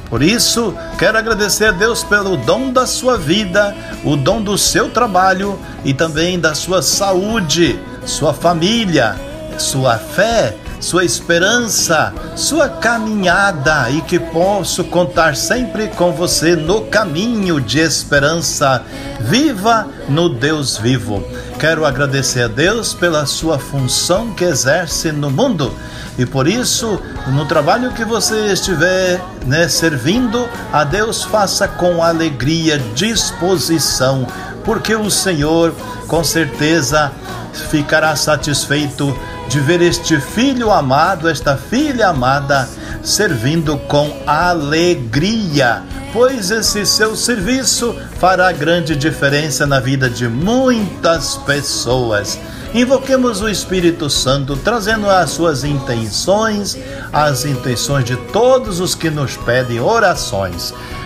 Por isso, quero agradecer a Deus pelo dom da sua vida, o dom do seu trabalho e também da sua saúde, sua família, sua fé, sua esperança, sua caminhada e que posso contar sempre com você no caminho de esperança. Viva no Deus vivo. Quero agradecer a Deus pela sua função que exerce no mundo e por isso, no trabalho que você estiver né, servindo, a Deus faça com alegria, disposição, porque o Senhor com certeza ficará satisfeito de ver este filho amado, esta filha amada, servindo com alegria pois esse seu serviço fará grande diferença na vida de muitas pessoas. Invoquemos o Espírito Santo, trazendo as suas intenções, as intenções de todos os que nos pedem orações.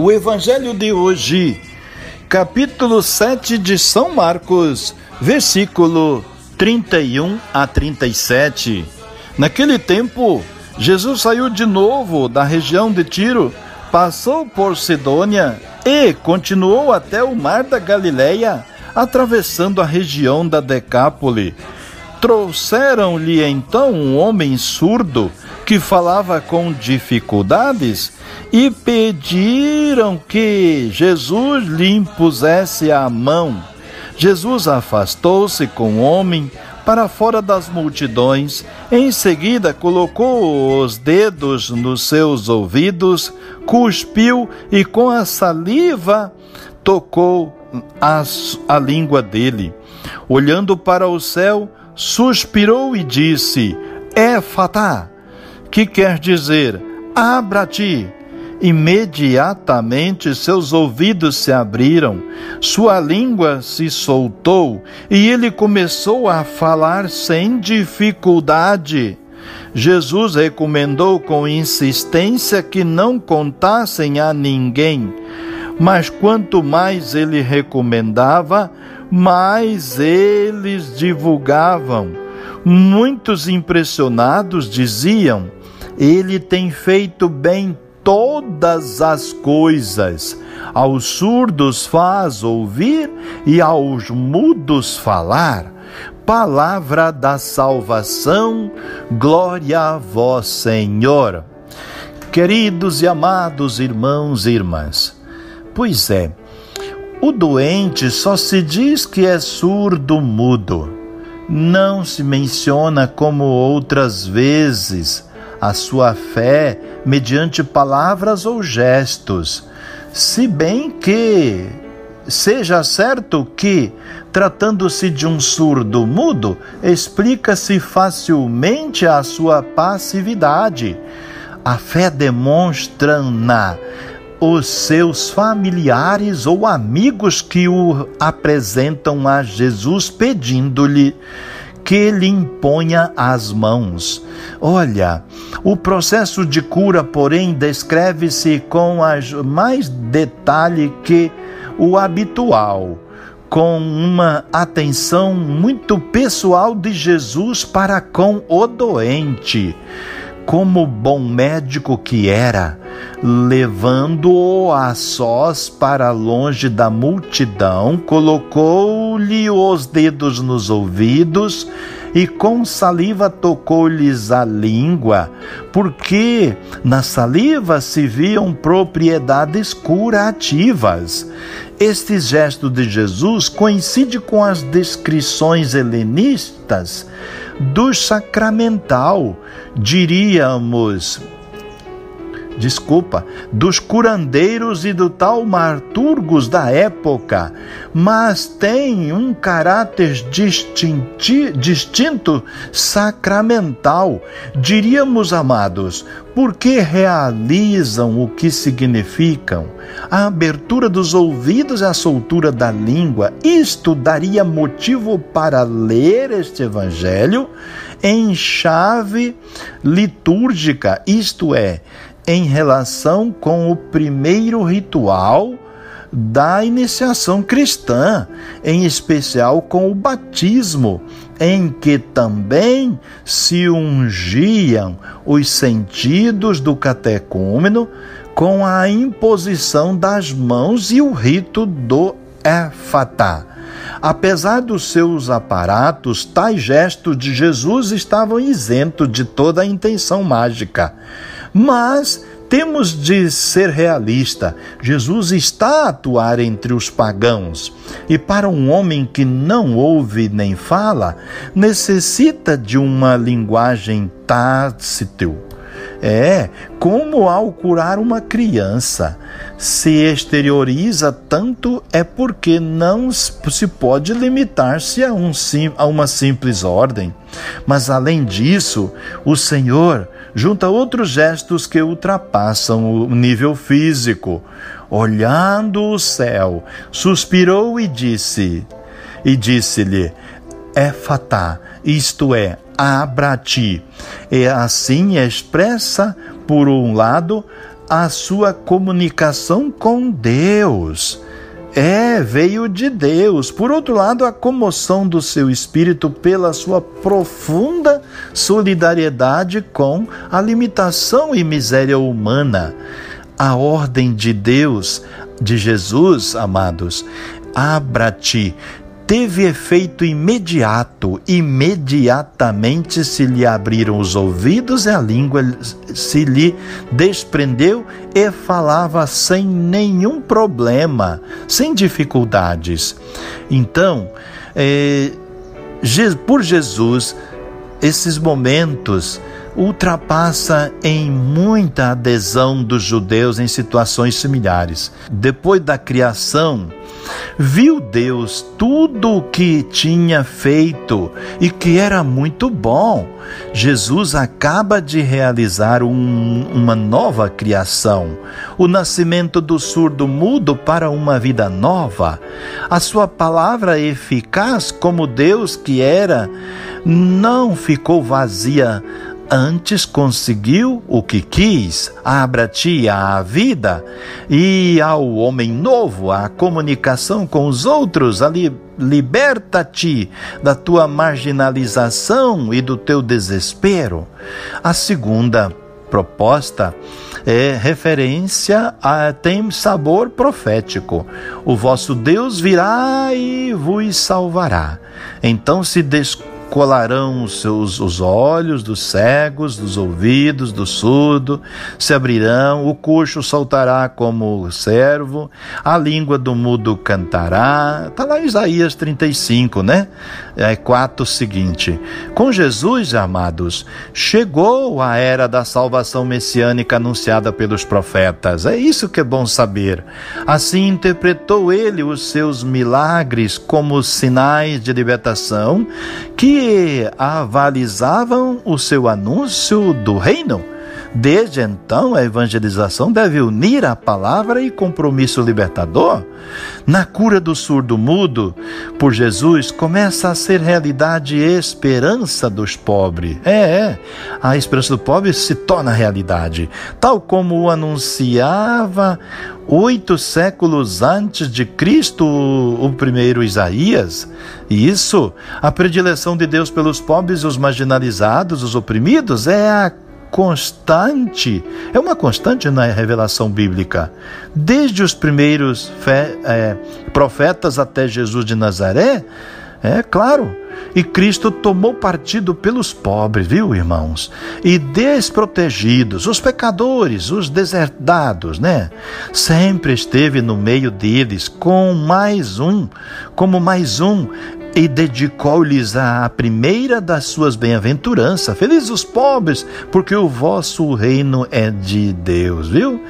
O Evangelho de hoje, capítulo 7 de São Marcos, versículo 31 a 37. Naquele tempo, Jesus saiu de novo da região de Tiro, passou por Sidônia e continuou até o mar da Galileia, atravessando a região da Decápole. Trouxeram-lhe então um homem surdo que falava com dificuldades e pediram que Jesus lhe impusesse a mão. Jesus afastou-se com o homem para fora das multidões. Em seguida, colocou os dedos nos seus ouvidos, cuspiu e com a saliva tocou a, língua dele. Olhando para o céu, suspirou e disse: É fatá, que quer dizer: Abra-te. Imediatamente seus ouvidos se abriram, sua língua se soltou e ele começou a falar sem dificuldade. Jesus recomendou com insistência que não contassem a ninguém, mas quanto mais ele recomendava, mais eles divulgavam. Muitos impressionados diziam: Ele tem feito bem todas as coisas. Aos surdos faz ouvir e aos mudos falar. Palavra da salvação, glória a vós, Senhor. Queridos e amados irmãos e irmãs, pois é, o doente só se diz que é surdo mudo. Não se menciona como outras vezes a sua fé mediante palavras ou gestos, se bem que seja certo que, tratando-se de um surdo mudo, explica-se facilmente a sua passividade. A fé demonstra-na os seus familiares ou amigos que o apresentam a Jesus pedindo-lhe que lhe imponha as mãos. Olha, o processo de cura, porém, descreve-se com mais detalhe que o habitual, com uma atenção muito pessoal de Jesus para com o doente como bom médico que era, levando-o a sós para longe da multidão, colocou-lhe os dedos nos ouvidos e com saliva tocou-lhes a língua, porque na saliva se viam propriedades curativas. Este gesto de Jesus coincide com as descrições helenistas do sacramental, diríamos, desculpa, dos curandeiros e do taumaturgos da época, mas tem um caráter distinti, distinto sacramental. Diríamos, amados, porque realizam o que significam. A abertura dos ouvidos e a soltura da língua, isto daria motivo para ler este evangelho em chave litúrgica, isto é, em relação com o primeiro ritual da iniciação cristã, em especial com o batismo, em que também se ungiam os sentidos do catecúmeno com a imposição das mãos e o rito do éfatá. Apesar dos seus aparatos, tais gestos de Jesus estavam isentos de toda a intenção mágica. Mas temos de ser realista. Jesus está a atuar entre os pagãos. E para um homem que não ouve nem fala, necessita de uma linguagem táctil é, como ao curar uma criança se exterioriza tanto é porque não se pode limitar-se a, um, a uma simples ordem. Mas além disso, o Senhor junta outros gestos que ultrapassam o nível físico. Olhando o céu, suspirou e disse: E disse-lhe: Éfatá, isto é, abra-te. E assim expressa, por um lado, a sua comunicação com Deus. É, veio de Deus. Por outro lado, a comoção do seu espírito pela sua profunda solidariedade com a limitação e miséria humana. A ordem de Deus, de Jesus, amados, abra-te, teve efeito imediato. Imediatamente se lhe abriram os ouvidos e a língua se lhe desprendeu e falava sem nenhum problema, sem dificuldades. Então, é, por Jesus, esses momentos ultrapassa em muita adesão dos judeus em situações similares. Depois da criação, viu Deus tudo o que tinha feito e que era muito bom. Jesus acaba de realizar um, uma nova criação, o nascimento do surdo mudo para uma vida nova. A sua palavra eficaz, como Deus que era, não ficou vazia antes conseguiu o que quis, abra-te à vida e ao homem novo, à comunicação com os outros, ali liberta-te da tua marginalização e do teu desespero. A segunda proposta é referência a tem sabor profético. O vosso Deus virá e vos salvará. Então se descobre colarão os seus os olhos dos cegos, dos ouvidos do surdo, se abrirão, o coxo saltará como servo, a língua do mudo cantará. Está lá em Isaías 35, né? É 4 seguinte. Com Jesus, amados, chegou a era da salvação messiânica anunciada pelos profetas. É isso que é bom saber. Assim interpretou ele os seus milagres como sinais de libertação que avalizavam o seu anúncio do reino. Desde então, a evangelização deve unir a palavra e compromisso libertador. Na cura do surdo-mudo, por Jesus, começa a ser realidade e esperança dos pobres. É, é, a esperança do pobre se torna realidade, tal como o anunciava oito séculos antes de Cristo, o primeiro Isaías. Isso, a predileção de Deus pelos pobres, os marginalizados, os oprimidos, é a constante, é uma constante na revelação bíblica. Desde os primeiros é, profetas até Jesus de Nazaré, é claro. E Cristo tomou partido pelos pobres, viu, irmãos? E desprotegidos, os pecadores, os deserdados, né? Sempre esteve no meio deles, com mais um, como mais um, e dedicou-lhes a primeira das suas bem-aventuranças. Felizes os pobres, porque o vosso reino é de Deus, viu?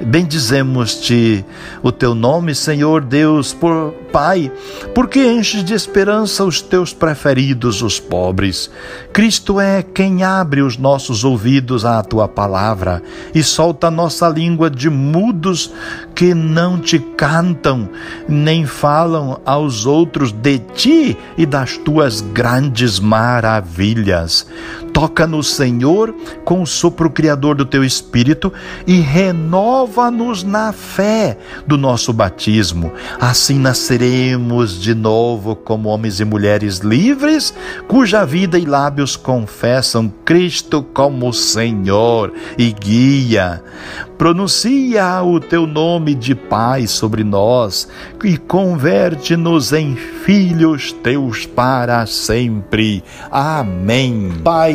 Bendizemos-te o teu nome, Senhor Deus, por Pai, porque enches de esperança os teus preferidos, os pobres. Cristo é quem abre os nossos ouvidos à tua palavra e solta a nossa língua de mudos que não te cantam, nem falam aos outros de ti e das tuas grandes maravilhas. Toca no Senhor com o sopro criador do teu espírito e renova-nos na fé do nosso batismo. Assim nasceremos de novo como homens e mulheres livres, cuja vida e lábios confessam Cristo como Senhor e guia. Pronuncia o teu nome de paz sobre nós e converte-nos em filhos teus para sempre. Amém. Pai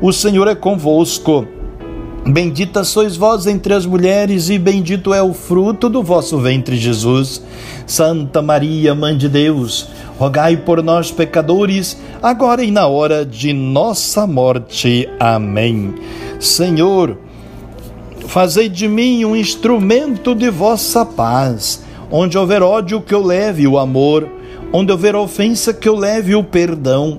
o Senhor é convosco. Bendita sois vós entre as mulheres, e bendito é o fruto do vosso ventre, Jesus. Santa Maria, Mãe de Deus, rogai por nós, pecadores, agora e na hora de nossa morte. Amém. Senhor, Fazei de mim um instrumento de vossa paz. Onde houver ódio, que eu leve o amor. Onde houver ofensa, que eu leve o perdão.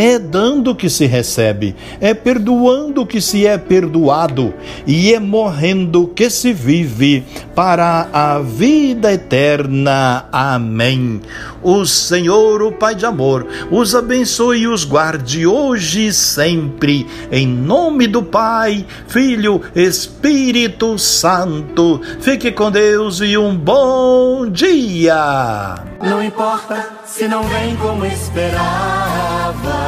é dando que se recebe, é perdoando que se é perdoado, e é morrendo que se vive para a vida eterna. Amém. O Senhor, o Pai de amor, os abençoe e os guarde hoje e sempre, em nome do Pai, Filho, Espírito Santo. Fique com Deus e um bom dia.
Não importa se não vem como esperava.